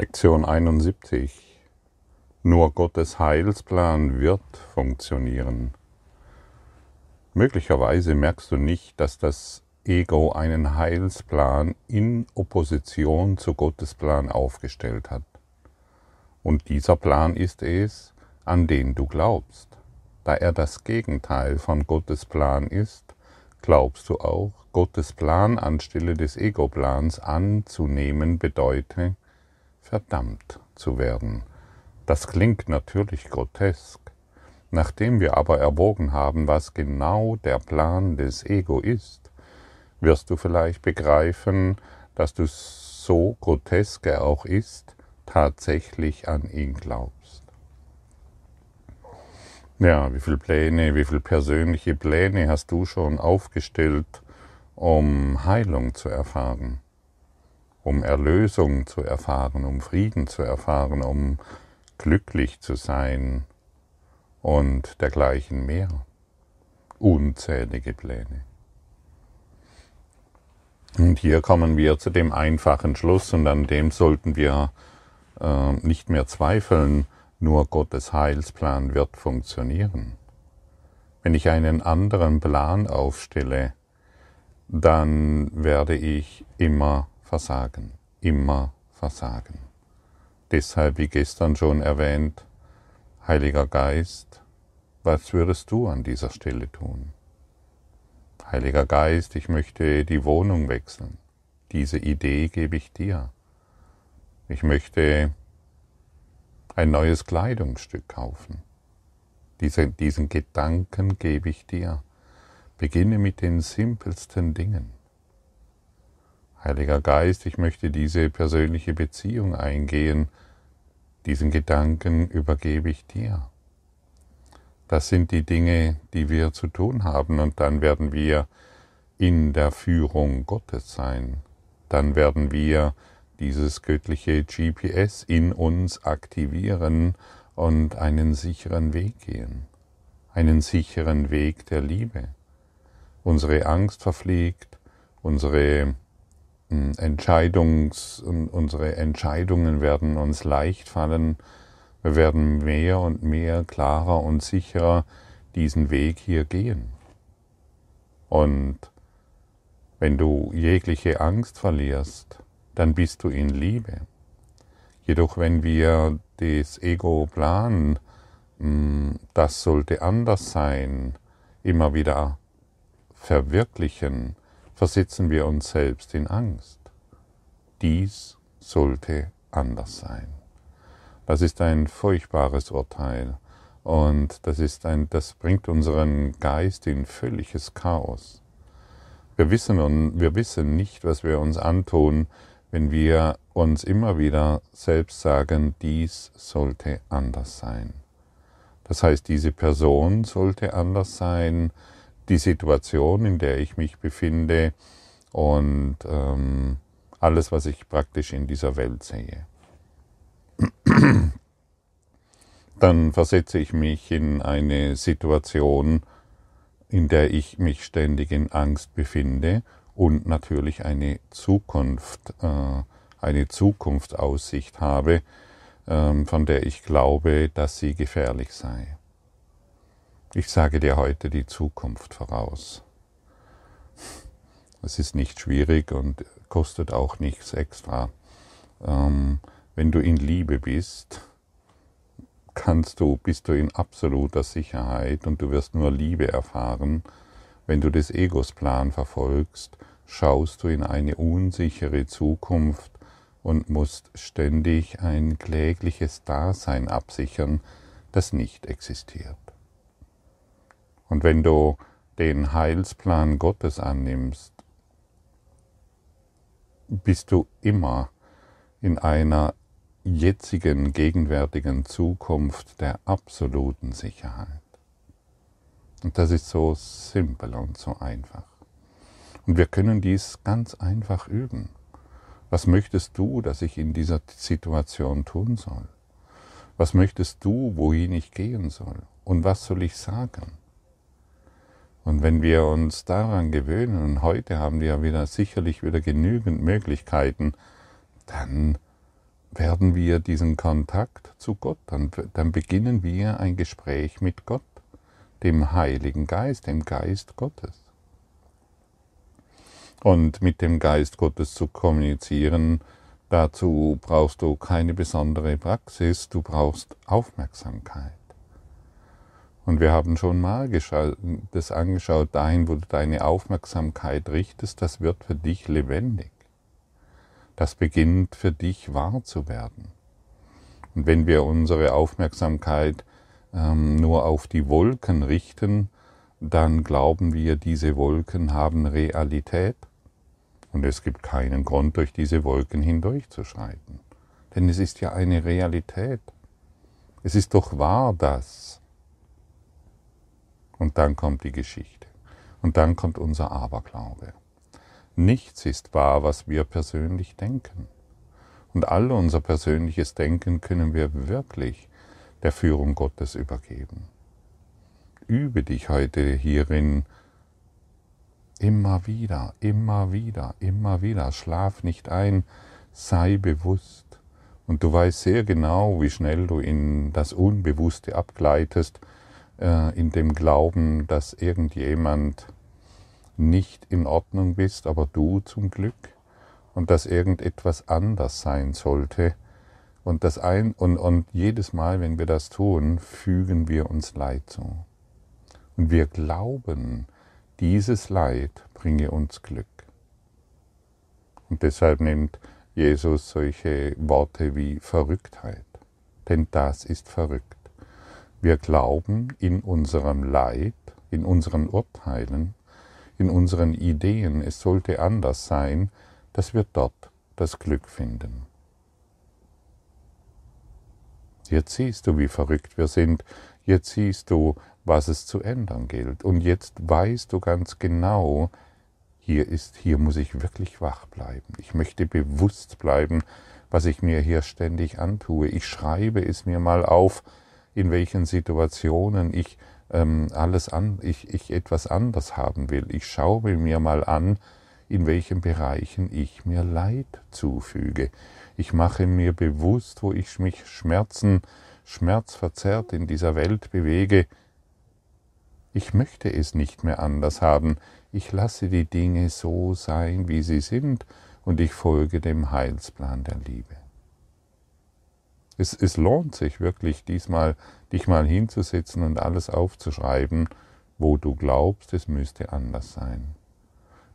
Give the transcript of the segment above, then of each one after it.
Lektion 71. Nur Gottes Heilsplan wird funktionieren. Möglicherweise merkst du nicht, dass das Ego einen Heilsplan in Opposition zu Gottes Plan aufgestellt hat. Und dieser Plan ist es, an den du glaubst. Da er das Gegenteil von Gottes Plan ist, glaubst du auch, Gottes Plan anstelle des Ego-Plans anzunehmen bedeutet, verdammt zu werden. Das klingt natürlich grotesk. Nachdem wir aber erwogen haben, was genau der Plan des Ego ist, wirst du vielleicht begreifen, dass du so grotesk er auch ist, tatsächlich an ihn glaubst. Ja, wie viele Pläne, wie viele persönliche Pläne hast du schon aufgestellt, um Heilung zu erfahren? Um Erlösung zu erfahren, um Frieden zu erfahren, um glücklich zu sein und dergleichen mehr. Unzählige Pläne. Und hier kommen wir zu dem einfachen Schluss und an dem sollten wir äh, nicht mehr zweifeln, nur Gottes Heilsplan wird funktionieren. Wenn ich einen anderen Plan aufstelle, dann werde ich immer versagen, immer versagen. Deshalb, wie gestern schon erwähnt, Heiliger Geist, was würdest du an dieser Stelle tun? Heiliger Geist, ich möchte die Wohnung wechseln. Diese Idee gebe ich dir. Ich möchte ein neues Kleidungsstück kaufen. Diese, diesen Gedanken gebe ich dir. Beginne mit den simpelsten Dingen. Heiliger Geist, ich möchte diese persönliche Beziehung eingehen, diesen Gedanken übergebe ich dir. Das sind die Dinge, die wir zu tun haben und dann werden wir in der Führung Gottes sein. Dann werden wir dieses göttliche GPS in uns aktivieren und einen sicheren Weg gehen. Einen sicheren Weg der Liebe. Unsere Angst verfliegt, unsere Entscheidungs, unsere Entscheidungen werden uns leicht fallen. Wir werden mehr und mehr klarer und sicherer diesen Weg hier gehen. Und wenn du jegliche Angst verlierst, dann bist du in Liebe. Jedoch wenn wir das Ego planen, das sollte anders sein, immer wieder verwirklichen, versetzen wir uns selbst in Angst. Dies sollte anders sein. Das ist ein furchtbares Urteil und das, ist ein, das bringt unseren Geist in völliges Chaos. Wir wissen, wir wissen nicht, was wir uns antun, wenn wir uns immer wieder selbst sagen, dies sollte anders sein. Das heißt, diese Person sollte anders sein, die Situation, in der ich mich befinde und ähm, alles, was ich praktisch in dieser Welt sehe. Dann versetze ich mich in eine Situation, in der ich mich ständig in Angst befinde und natürlich eine Zukunft, äh, eine Zukunftsaussicht habe, äh, von der ich glaube, dass sie gefährlich sei. Ich sage dir heute die Zukunft voraus. Es ist nicht schwierig und kostet auch nichts extra. Ähm, wenn du in Liebe bist, kannst du, bist du in absoluter Sicherheit und du wirst nur Liebe erfahren. Wenn du des Egos Plan verfolgst, schaust du in eine unsichere Zukunft und musst ständig ein klägliches Dasein absichern, das nicht existiert. Und wenn du den Heilsplan Gottes annimmst, bist du immer in einer jetzigen, gegenwärtigen Zukunft der absoluten Sicherheit. Und das ist so simpel und so einfach. Und wir können dies ganz einfach üben. Was möchtest du, dass ich in dieser Situation tun soll? Was möchtest du, wohin ich gehen soll? Und was soll ich sagen? Und wenn wir uns daran gewöhnen, und heute haben wir wieder sicherlich wieder genügend Möglichkeiten, dann werden wir diesen Kontakt zu Gott, dann, dann beginnen wir ein Gespräch mit Gott, dem Heiligen Geist, dem Geist Gottes. Und mit dem Geist Gottes zu kommunizieren, dazu brauchst du keine besondere Praxis, du brauchst Aufmerksamkeit. Und wir haben schon mal das angeschaut, dahin, wo du deine Aufmerksamkeit richtest, das wird für dich lebendig. Das beginnt für dich wahr zu werden. Und wenn wir unsere Aufmerksamkeit ähm, nur auf die Wolken richten, dann glauben wir, diese Wolken haben Realität und es gibt keinen Grund, durch diese Wolken hindurchzuschreiten. Denn es ist ja eine Realität. Es ist doch wahr, dass und dann kommt die Geschichte. Und dann kommt unser Aberglaube. Nichts ist wahr, was wir persönlich denken. Und all unser persönliches Denken können wir wirklich der Führung Gottes übergeben. Übe dich heute hierin immer wieder, immer wieder, immer wieder. Schlaf nicht ein, sei bewusst. Und du weißt sehr genau, wie schnell du in das Unbewusste abgleitest in dem Glauben, dass irgendjemand nicht in Ordnung bist, aber du zum Glück und dass irgendetwas anders sein sollte. Und, das ein, und, und jedes Mal, wenn wir das tun, fügen wir uns Leid zu. Und wir glauben, dieses Leid bringe uns Glück. Und deshalb nennt Jesus solche Worte wie Verrücktheit. Denn das ist verrückt. Wir glauben in unserem Leid, in unseren Urteilen, in unseren Ideen, es sollte anders sein, dass wir dort das Glück finden. Jetzt siehst du, wie verrückt wir sind, jetzt siehst du, was es zu ändern gilt, und jetzt weißt du ganz genau, hier ist, hier muss ich wirklich wach bleiben. Ich möchte bewusst bleiben, was ich mir hier ständig antue. Ich schreibe es mir mal auf, in welchen Situationen ich ähm, alles an, ich, ich etwas anders haben will. Ich schaue mir mal an, in welchen Bereichen ich mir Leid zufüge. Ich mache mir bewusst, wo ich mich Schmerzen, schmerzverzerrt in dieser Welt bewege. Ich möchte es nicht mehr anders haben. Ich lasse die Dinge so sein, wie sie sind, und ich folge dem Heilsplan der Liebe. Es, es lohnt sich wirklich diesmal, dich mal hinzusetzen und alles aufzuschreiben, wo du glaubst, es müsste anders sein.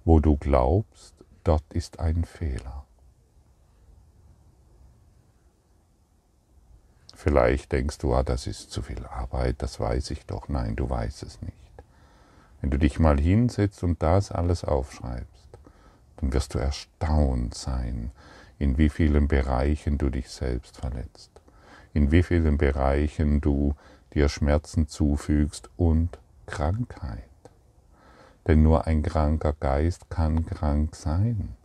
Wo du glaubst, dort ist ein Fehler. Vielleicht denkst du, ah, das ist zu viel Arbeit, das weiß ich doch. Nein, du weißt es nicht. Wenn du dich mal hinsetzt und das alles aufschreibst, dann wirst du erstaunt sein, in wie vielen Bereichen du dich selbst verletzt in wie vielen Bereichen du dir Schmerzen zufügst und Krankheit. Denn nur ein kranker Geist kann krank sein.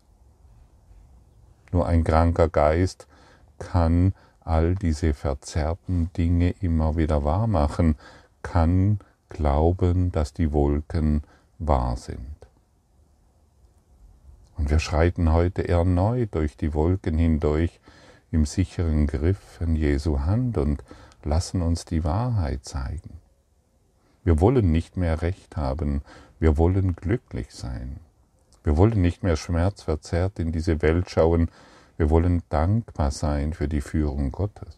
Nur ein kranker Geist kann all diese verzerrten Dinge immer wieder wahr machen, kann glauben, dass die Wolken wahr sind. Und wir schreiten heute erneut durch die Wolken hindurch, im sicheren Griff von Jesu Hand und lassen uns die Wahrheit zeigen. Wir wollen nicht mehr Recht haben, wir wollen glücklich sein. Wir wollen nicht mehr schmerzverzerrt in diese Welt schauen, wir wollen dankbar sein für die Führung Gottes.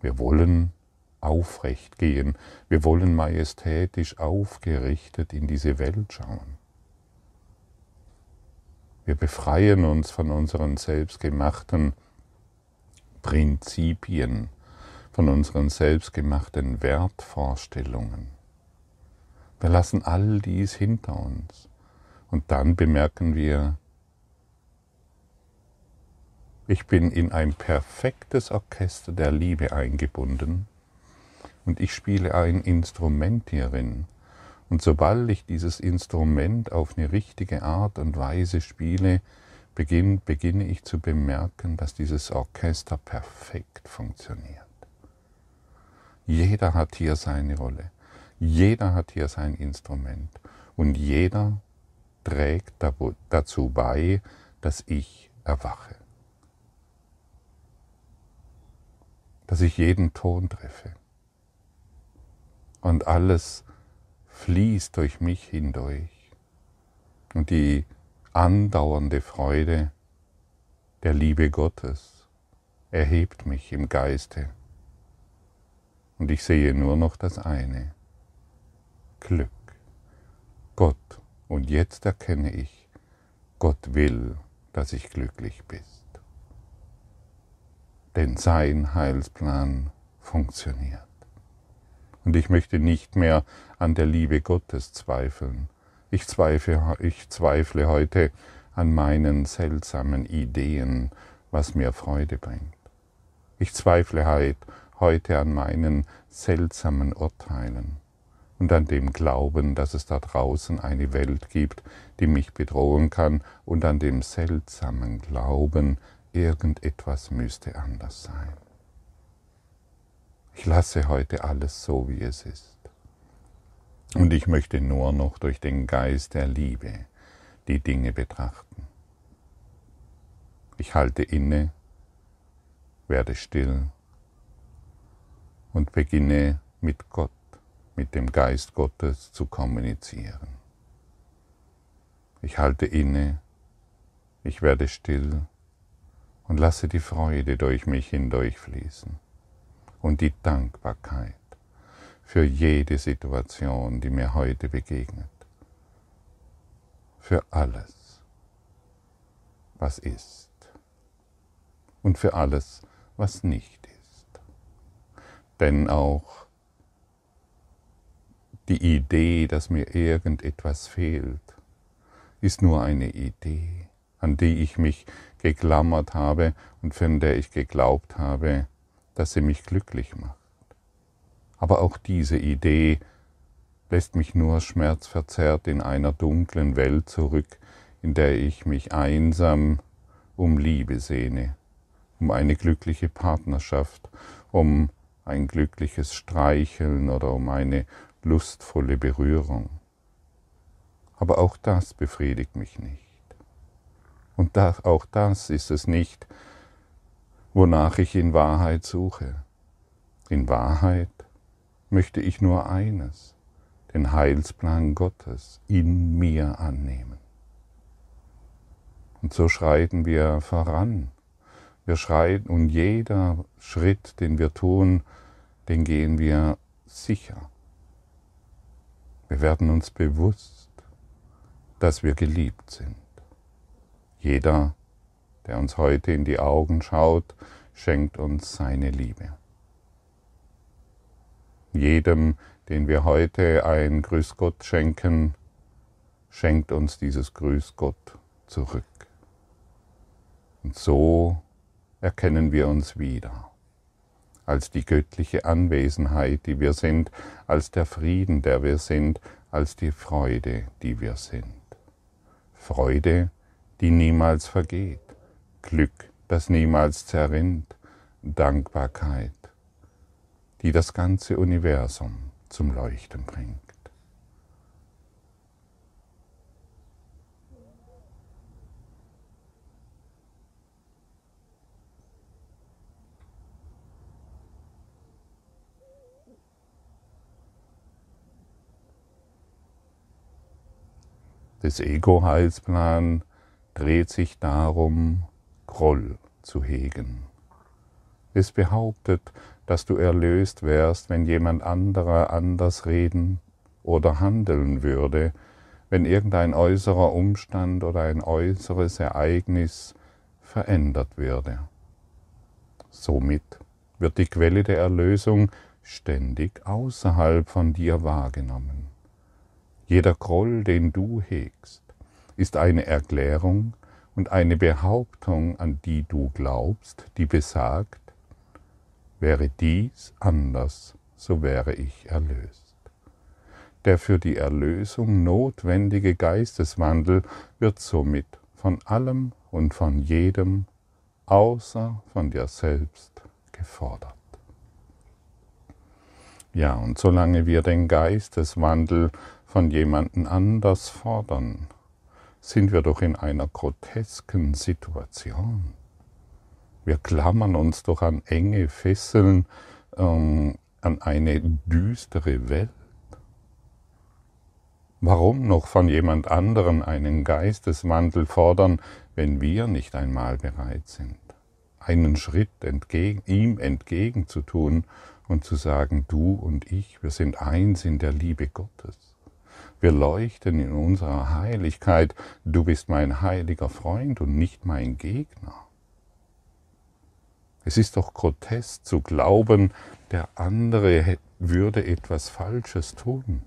Wir wollen aufrecht gehen, wir wollen majestätisch aufgerichtet in diese Welt schauen. Wir befreien uns von unseren selbstgemachten Prinzipien, von unseren selbstgemachten Wertvorstellungen. Wir lassen all dies hinter uns und dann bemerken wir, ich bin in ein perfektes Orchester der Liebe eingebunden und ich spiele ein Instrument hierin, und sobald ich dieses Instrument auf eine richtige Art und Weise spiele, beginne, beginne ich zu bemerken, dass dieses Orchester perfekt funktioniert. Jeder hat hier seine Rolle, jeder hat hier sein Instrument und jeder trägt dazu bei, dass ich erwache. Dass ich jeden Ton treffe und alles fließt durch mich hindurch. Und die andauernde Freude der Liebe Gottes erhebt mich im Geiste. Und ich sehe nur noch das eine, Glück. Gott. Und jetzt erkenne ich, Gott will, dass ich glücklich bin denn sein Heilsplan funktioniert. Und ich möchte nicht mehr an der Liebe Gottes zweifeln. Ich zweifle, ich zweifle heute an meinen seltsamen Ideen, was mir Freude bringt. Ich zweifle heute an meinen seltsamen Urteilen und an dem Glauben, dass es da draußen eine Welt gibt, die mich bedrohen kann, und an dem seltsamen Glauben, irgendetwas müsste anders sein. Ich lasse heute alles so, wie es ist. Und ich möchte nur noch durch den Geist der Liebe die Dinge betrachten. Ich halte inne, werde still und beginne mit Gott, mit dem Geist Gottes zu kommunizieren. Ich halte inne, ich werde still und lasse die Freude durch mich hindurchfließen und die Dankbarkeit für jede Situation, die mir heute begegnet, für alles, was ist und für alles, was nicht ist. Denn auch die Idee, dass mir irgendetwas fehlt, ist nur eine Idee, an die ich mich geklammert habe und von der ich geglaubt habe, dass sie mich glücklich macht. Aber auch diese Idee lässt mich nur schmerzverzerrt in einer dunklen Welt zurück, in der ich mich einsam um Liebe sehne, um eine glückliche Partnerschaft, um ein glückliches Streicheln oder um eine lustvolle Berührung. Aber auch das befriedigt mich nicht. Und auch das ist es nicht, wonach ich in Wahrheit suche. In Wahrheit möchte ich nur eines, den Heilsplan Gottes in mir annehmen. Und so schreiten wir voran. Wir schreiten und jeder Schritt, den wir tun, den gehen wir sicher. Wir werden uns bewusst, dass wir geliebt sind. Jeder, der uns heute in die Augen schaut, schenkt uns seine Liebe. Jedem, den wir heute ein Grüß Gott schenken, schenkt uns dieses Grüß Gott zurück. Und so erkennen wir uns wieder als die göttliche Anwesenheit, die wir sind, als der Frieden, der wir sind, als die Freude, die wir sind. Freude, die niemals vergeht, Glück, das niemals zerrinnt, Dankbarkeit, die das ganze Universum zum Leuchten bringt. Das Ego-Heilsplan dreht sich darum, Groll zu hegen. Es behauptet, dass du erlöst wärst, wenn jemand anderer anders reden oder handeln würde, wenn irgendein äußerer Umstand oder ein äußeres Ereignis verändert würde. Somit wird die Quelle der Erlösung ständig außerhalb von dir wahrgenommen. Jeder Groll, den du hegst, ist eine Erklärung und eine Behauptung, an die du glaubst, die besagt, wäre dies anders, so wäre ich erlöst. Der für die Erlösung notwendige Geisteswandel wird somit von allem und von jedem außer von dir selbst gefordert. Ja, und solange wir den Geisteswandel von jemanden anders fordern, sind wir doch in einer grotesken Situation. Wir klammern uns doch an enge Fesseln, ähm, an eine düstere Welt. Warum noch von jemand anderen einen Geisteswandel fordern, wenn wir nicht einmal bereit sind, einen Schritt entgegen, ihm entgegenzutun und zu sagen, du und ich, wir sind eins in der Liebe Gottes. Wir leuchten in unserer Heiligkeit, du bist mein heiliger Freund und nicht mein Gegner. Es ist doch grotesk zu glauben, der andere würde etwas Falsches tun.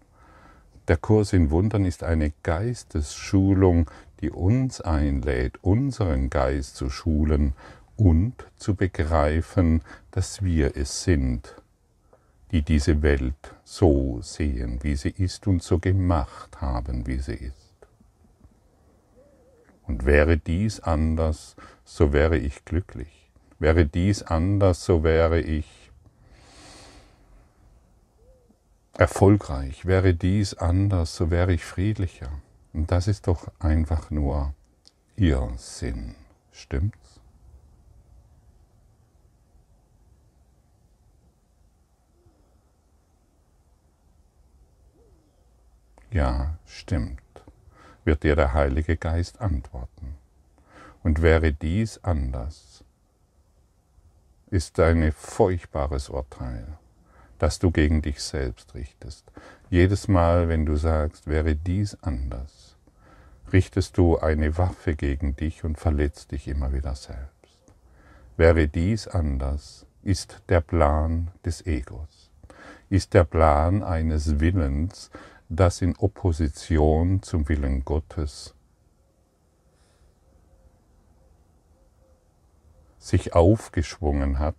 Der Kurs in Wundern ist eine Geistesschulung, die uns einlädt, unseren Geist zu schulen und zu begreifen, dass wir es sind, die diese Welt so sehen, wie sie ist und so gemacht haben, wie sie ist. Und wäre dies anders, so wäre ich glücklich. Wäre dies anders, so wäre ich erfolgreich. Wäre dies anders, so wäre ich friedlicher. Und das ist doch einfach nur Irrsinn. Stimmt's? Ja, stimmt, wird dir der Heilige Geist antworten. Und wäre dies anders, ist ein furchtbares Urteil, das du gegen dich selbst richtest. Jedes Mal, wenn du sagst, wäre dies anders, richtest du eine Waffe gegen dich und verletzt dich immer wieder selbst. Wäre dies anders, ist der Plan des Egos, ist der Plan eines Willens, das in Opposition zum Willen Gottes sich aufgeschwungen hat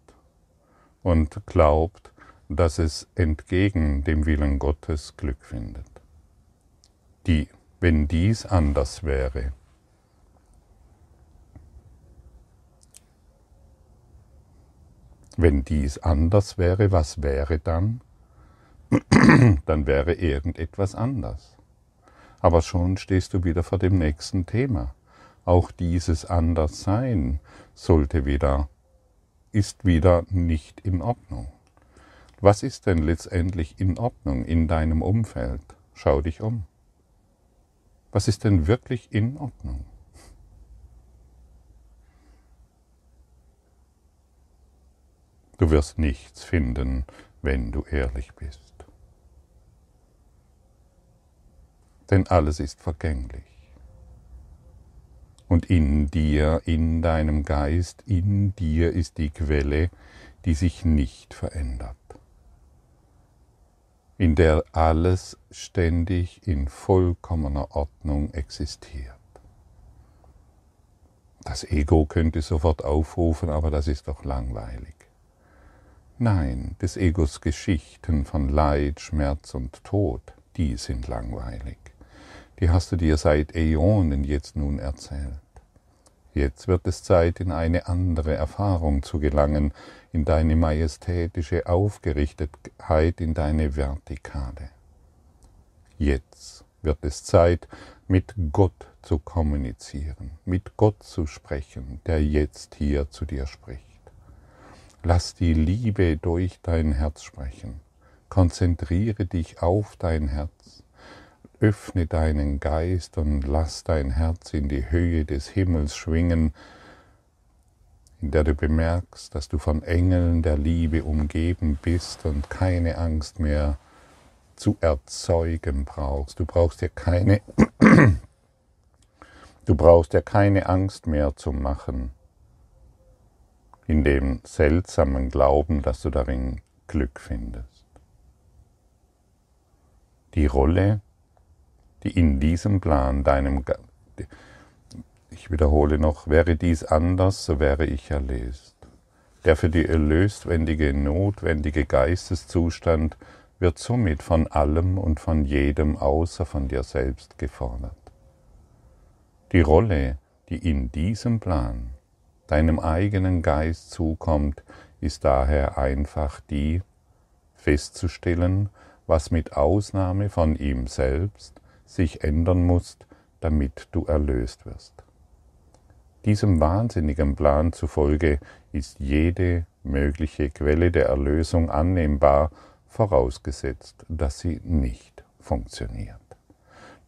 und glaubt, dass es entgegen dem Willen Gottes Glück findet. Die, wenn dies anders wäre, wenn dies anders wäre, was wäre dann? dann wäre irgendetwas anders. Aber schon stehst du wieder vor dem nächsten Thema. Auch dieses Anderssein sollte wieder, ist wieder nicht in Ordnung. Was ist denn letztendlich in Ordnung in deinem Umfeld? Schau dich um. Was ist denn wirklich in Ordnung? Du wirst nichts finden, wenn du ehrlich bist. Denn alles ist vergänglich. Und in dir, in deinem Geist, in dir ist die Quelle, die sich nicht verändert, in der alles ständig in vollkommener Ordnung existiert. Das Ego könnte sofort aufrufen, aber das ist doch langweilig. Nein, des Egos Geschichten von Leid, Schmerz und Tod, die sind langweilig die hast du dir seit Äonen jetzt nun erzählt. Jetzt wird es Zeit, in eine andere Erfahrung zu gelangen, in deine majestätische Aufgerichtetheit, in deine Vertikale. Jetzt wird es Zeit, mit Gott zu kommunizieren, mit Gott zu sprechen, der jetzt hier zu dir spricht. Lass die Liebe durch dein Herz sprechen. Konzentriere dich auf dein Herz. Öffne deinen Geist und lass dein Herz in die Höhe des Himmels schwingen, in der du bemerkst, dass du von Engeln der Liebe umgeben bist und keine Angst mehr zu erzeugen brauchst. Du brauchst dir keine, du brauchst dir keine Angst mehr zu machen, in dem seltsamen Glauben, dass du darin Glück findest. Die Rolle, die in diesem Plan deinem, ich wiederhole noch, wäre dies anders, so wäre ich erlöst. Der für die erlöstwendige, notwendige Geisteszustand wird somit von allem und von jedem außer von dir selbst gefordert. Die Rolle, die in diesem Plan deinem eigenen Geist zukommt, ist daher einfach die, festzustellen, was mit Ausnahme von ihm selbst sich ändern musst, damit du erlöst wirst. Diesem wahnsinnigen Plan zufolge ist jede mögliche Quelle der Erlösung annehmbar, vorausgesetzt, dass sie nicht funktioniert.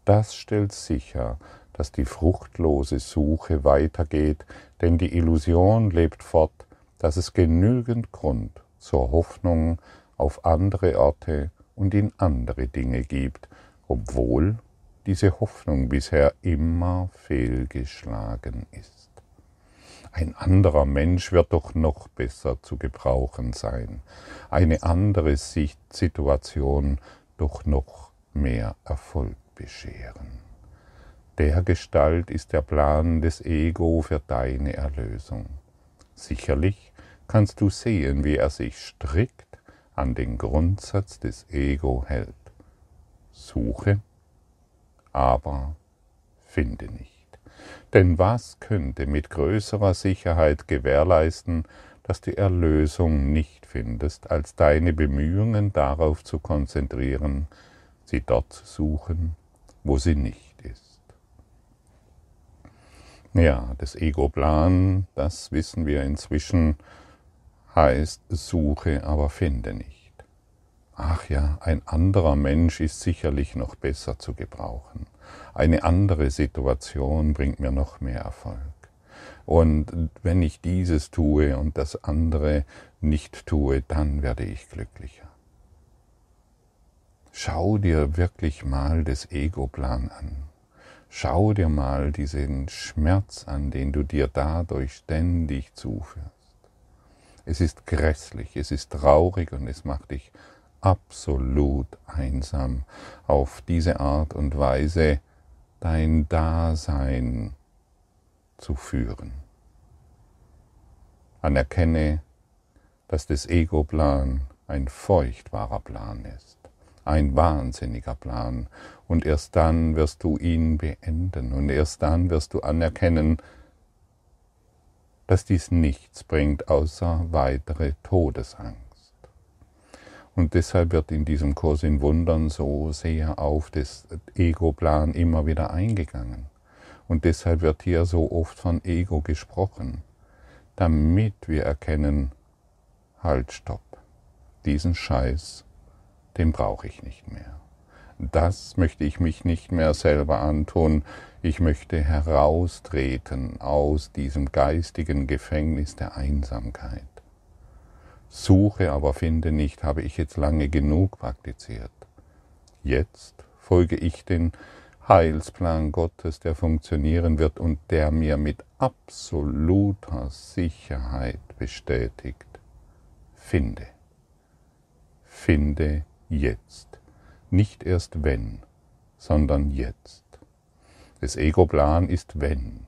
Das stellt sicher, dass die fruchtlose Suche weitergeht, denn die Illusion lebt fort, dass es genügend Grund zur Hoffnung auf andere Orte und in andere Dinge gibt, obwohl diese Hoffnung bisher immer fehlgeschlagen ist. Ein anderer Mensch wird doch noch besser zu gebrauchen sein, eine andere Situation doch noch mehr Erfolg bescheren. Der Gestalt ist der Plan des Ego für deine Erlösung. Sicherlich kannst du sehen, wie er sich strikt an den Grundsatz des Ego hält. Suche, aber finde nicht. Denn was könnte mit größerer Sicherheit gewährleisten, dass die Erlösung nicht findest, als deine Bemühungen darauf zu konzentrieren, sie dort zu suchen, wo sie nicht ist. Ja, das Ego-Plan, das wissen wir inzwischen, heißt suche, aber finde nicht. Ach ja, ein anderer Mensch ist sicherlich noch besser zu gebrauchen. Eine andere Situation bringt mir noch mehr Erfolg. Und wenn ich dieses tue und das andere nicht tue, dann werde ich glücklicher. Schau dir wirklich mal das Ego-Plan an. Schau dir mal diesen Schmerz an, den du dir dadurch ständig zuführst. Es ist grässlich, es ist traurig und es macht dich absolut einsam, auf diese Art und Weise dein Dasein zu führen. Anerkenne, dass das Ego-Plan ein feuchtbarer Plan ist, ein wahnsinniger Plan, und erst dann wirst du ihn beenden, und erst dann wirst du anerkennen, dass dies nichts bringt außer weitere Todesangst. Und deshalb wird in diesem Kurs in Wundern so sehr auf das Ego-Plan immer wieder eingegangen. Und deshalb wird hier so oft von Ego gesprochen, damit wir erkennen, halt, stopp, diesen Scheiß, den brauche ich nicht mehr. Das möchte ich mich nicht mehr selber antun. Ich möchte heraustreten aus diesem geistigen Gefängnis der Einsamkeit. Suche, aber finde nicht, habe ich jetzt lange genug praktiziert. Jetzt folge ich den Heilsplan Gottes, der funktionieren wird und der mir mit absoluter Sicherheit bestätigt. Finde. Finde jetzt. Nicht erst wenn, sondern jetzt. Das Ego-Plan ist wenn.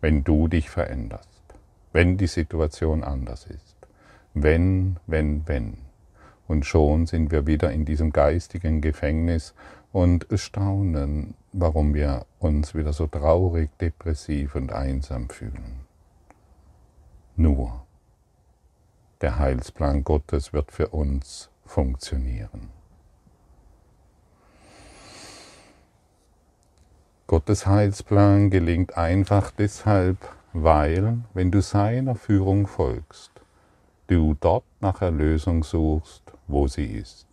Wenn du dich veränderst. Wenn die Situation anders ist wenn, wenn, wenn. Und schon sind wir wieder in diesem geistigen Gefängnis und staunen, warum wir uns wieder so traurig, depressiv und einsam fühlen. Nur der Heilsplan Gottes wird für uns funktionieren. Gottes Heilsplan gelingt einfach deshalb, weil, wenn du seiner Führung folgst, du dort nach Erlösung suchst, wo sie ist.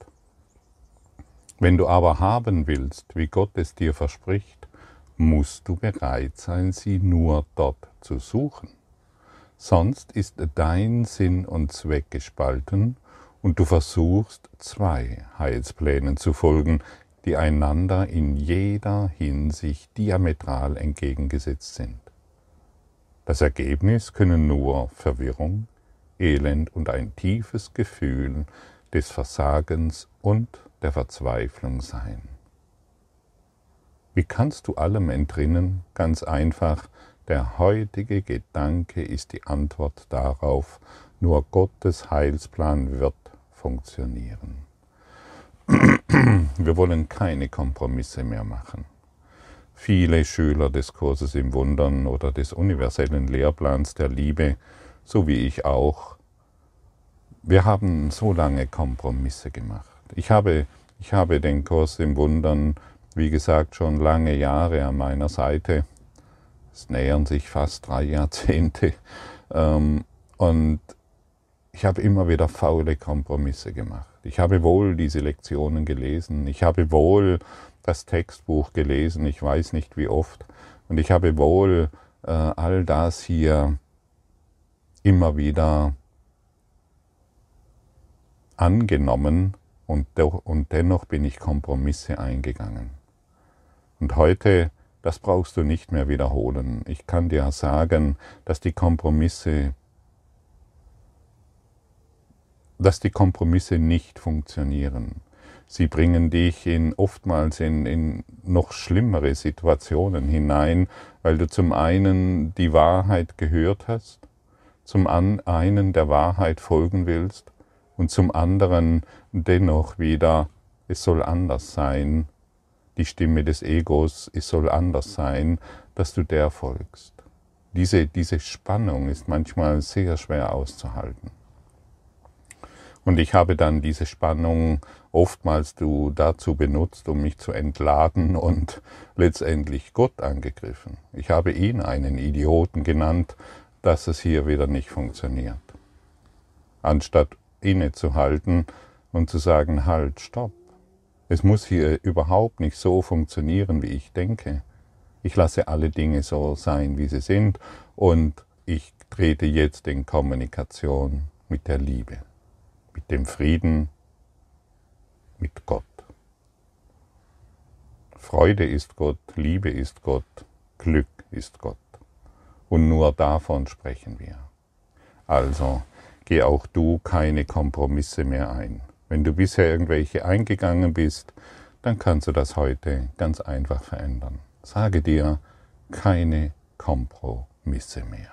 Wenn du aber haben willst, wie Gott es dir verspricht, musst du bereit sein, sie nur dort zu suchen. Sonst ist dein Sinn und Zweck gespalten und du versuchst zwei Heilsplänen zu folgen, die einander in jeder Hinsicht diametral entgegengesetzt sind. Das Ergebnis können nur Verwirrung, Elend und ein tiefes Gefühl des Versagens und der Verzweiflung sein. Wie kannst du allem entrinnen? Ganz einfach, der heutige Gedanke ist die Antwort darauf, nur Gottes Heilsplan wird funktionieren. Wir wollen keine Kompromisse mehr machen. Viele Schüler des Kurses im Wundern oder des universellen Lehrplans der Liebe so wie ich auch, wir haben so lange Kompromisse gemacht. Ich habe, ich habe den Kurs im Wundern, wie gesagt, schon lange Jahre an meiner Seite. Es nähern sich fast drei Jahrzehnte. Ähm, und ich habe immer wieder faule Kompromisse gemacht. Ich habe wohl diese Lektionen gelesen. Ich habe wohl das Textbuch gelesen. Ich weiß nicht wie oft. Und ich habe wohl äh, all das hier immer wieder angenommen und, und dennoch bin ich Kompromisse eingegangen. Und heute, das brauchst du nicht mehr wiederholen. Ich kann dir sagen, dass die Kompromisse, dass die Kompromisse nicht funktionieren. Sie bringen dich in, oftmals in, in noch schlimmere Situationen hinein, weil du zum einen die Wahrheit gehört hast, zum einen der Wahrheit folgen willst und zum anderen dennoch wieder, es soll anders sein, die Stimme des Egos, es soll anders sein, dass du der folgst. Diese, diese Spannung ist manchmal sehr schwer auszuhalten. Und ich habe dann diese Spannung oftmals du dazu benutzt, um mich zu entladen und letztendlich Gott angegriffen. Ich habe ihn einen Idioten genannt, dass es hier wieder nicht funktioniert. Anstatt innezuhalten und zu sagen, halt, stopp. Es muss hier überhaupt nicht so funktionieren, wie ich denke. Ich lasse alle Dinge so sein, wie sie sind und ich trete jetzt in Kommunikation mit der Liebe, mit dem Frieden, mit Gott. Freude ist Gott, Liebe ist Gott, Glück ist Gott. Und nur davon sprechen wir. Also, geh auch du keine Kompromisse mehr ein. Wenn du bisher irgendwelche eingegangen bist, dann kannst du das heute ganz einfach verändern. Sage dir keine Kompromisse mehr.